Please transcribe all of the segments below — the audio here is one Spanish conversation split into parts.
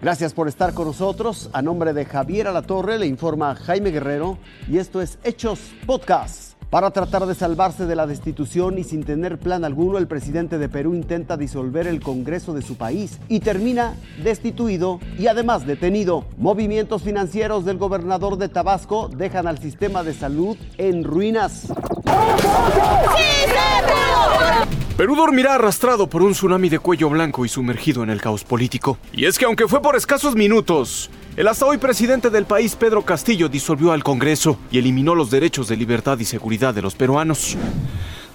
Gracias por estar con nosotros. A nombre de Javier Alatorre le informa Jaime Guerrero y esto es Hechos Podcast. Para tratar de salvarse de la destitución y sin tener plan alguno, el presidente de Perú intenta disolver el Congreso de su país y termina destituido y además detenido. Movimientos financieros del gobernador de Tabasco dejan al sistema de salud en ruinas. Perú dormirá arrastrado por un tsunami de cuello blanco y sumergido en el caos político. Y es que aunque fue por escasos minutos, el hasta hoy presidente del país, Pedro Castillo, disolvió al Congreso y eliminó los derechos de libertad y seguridad de los peruanos.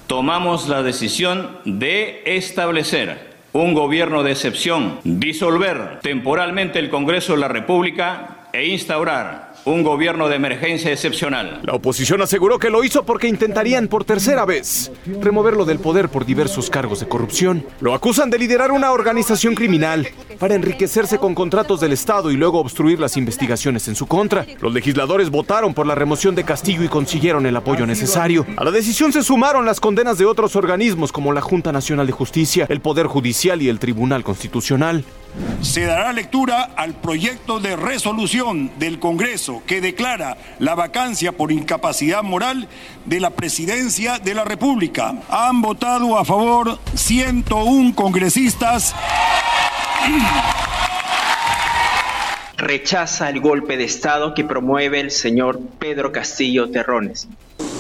Tomamos la decisión de establecer un gobierno de excepción, disolver temporalmente el Congreso de la República e instaurar un gobierno de emergencia excepcional. La oposición aseguró que lo hizo porque intentarían por tercera vez removerlo del poder por diversos cargos de corrupción. Lo acusan de liderar una organización criminal para enriquecerse con contratos del Estado y luego obstruir las investigaciones en su contra. Los legisladores votaron por la remoción de Castillo y consiguieron el apoyo necesario. A la decisión se sumaron las condenas de otros organismos como la Junta Nacional de Justicia, el Poder Judicial y el Tribunal Constitucional. Se dará lectura al proyecto de resolución del Congreso que declara la vacancia por incapacidad moral de la presidencia de la República. Han votado a favor 101 congresistas rechaza el golpe de Estado que promueve el señor Pedro Castillo Terrones.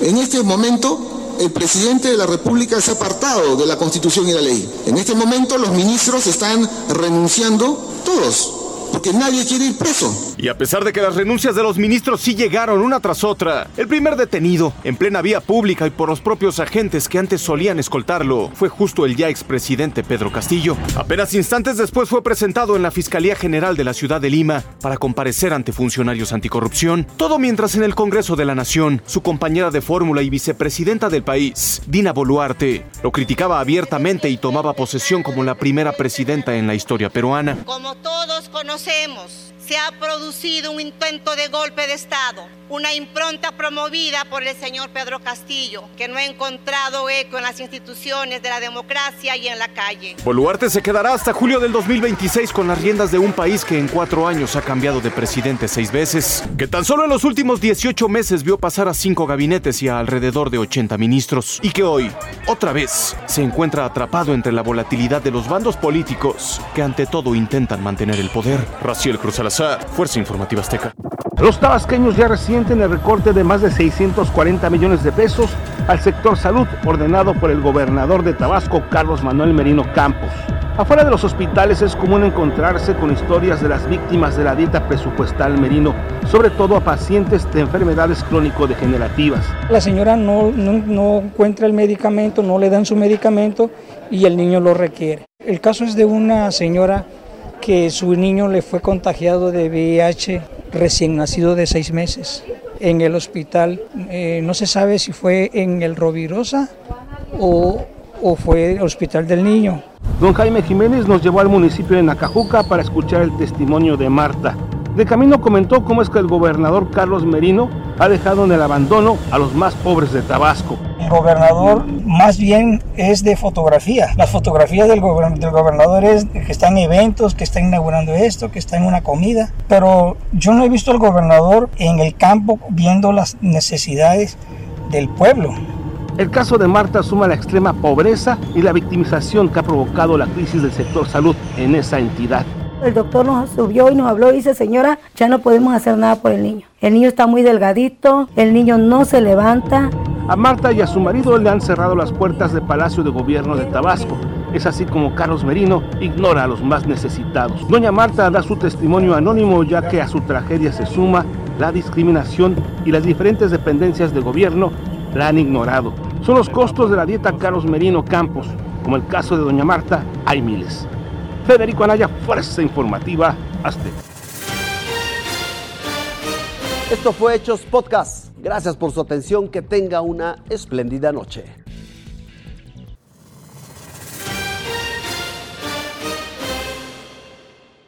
En este momento, el presidente de la República se ha apartado de la Constitución y la ley. En este momento, los ministros están renunciando todos porque nadie quiere ir preso. Y a pesar de que las renuncias de los ministros sí llegaron una tras otra, el primer detenido, en plena vía pública y por los propios agentes que antes solían escoltarlo, fue justo el ya expresidente Pedro Castillo. Apenas instantes después fue presentado en la Fiscalía General de la ciudad de Lima para comparecer ante funcionarios anticorrupción. Todo mientras en el Congreso de la Nación, su compañera de fórmula y vicepresidenta del país, Dina Boluarte, lo criticaba abiertamente y tomaba posesión como la primera presidenta en la historia peruana. Como todos conocemos, conocemos se ha producido un intento de golpe de Estado, una impronta promovida por el señor Pedro Castillo, que no ha encontrado eco en las instituciones de la democracia y en la calle. Boluarte se quedará hasta julio del 2026 con las riendas de un país que en cuatro años ha cambiado de presidente seis veces, que tan solo en los últimos 18 meses vio pasar a cinco gabinetes y a alrededor de 80 ministros, y que hoy, otra vez, se encuentra atrapado entre la volatilidad de los bandos políticos que ante todo intentan mantener el poder. Raciel Cruz Fuerza Informativa Azteca. Los tabasqueños ya resienten el recorte de más de 640 millones de pesos al sector salud ordenado por el gobernador de Tabasco, Carlos Manuel Merino Campos. Afuera de los hospitales es común encontrarse con historias de las víctimas de la dieta presupuestal merino, sobre todo a pacientes de enfermedades crónico-degenerativas. La señora no, no, no encuentra el medicamento, no le dan su medicamento y el niño lo requiere. El caso es de una señora que su niño le fue contagiado de VIH recién nacido de seis meses en el hospital. Eh, no se sabe si fue en el Rovirosa o, o fue el hospital del niño. Don Jaime Jiménez nos llevó al municipio de Nacajuca para escuchar el testimonio de Marta. De camino comentó cómo es que el gobernador Carlos Merino ha dejado en el abandono a los más pobres de Tabasco. Gobernador más bien es de fotografía. Las fotografías del, gober del, gobernador es que está en eventos, que está inaugurando esto, que está en una comida. Pero yo no he visto al gobernador en el campo viendo las necesidades del pueblo. El caso de Marta suma la extrema pobreza y la victimización que ha provocado la crisis del sector salud en esa entidad. El doctor nos subió y nos habló y dice, señora, ya no podemos hacer nada por el niño. El niño está muy delgadito, el niño no se levanta. A Marta y a su marido le han cerrado las puertas del Palacio de Gobierno de Tabasco. Es así como Carlos Merino ignora a los más necesitados. Doña Marta da su testimonio anónimo ya que a su tragedia se suma la discriminación y las diferentes dependencias de gobierno la han ignorado. Son los costos de la dieta Carlos Merino Campos. Como el caso de Doña Marta, hay miles. Federico Anaya, Fuerza Informativa Azteca. Esto fue Hechos Podcast. Gracias por su atención. Que tenga una espléndida noche.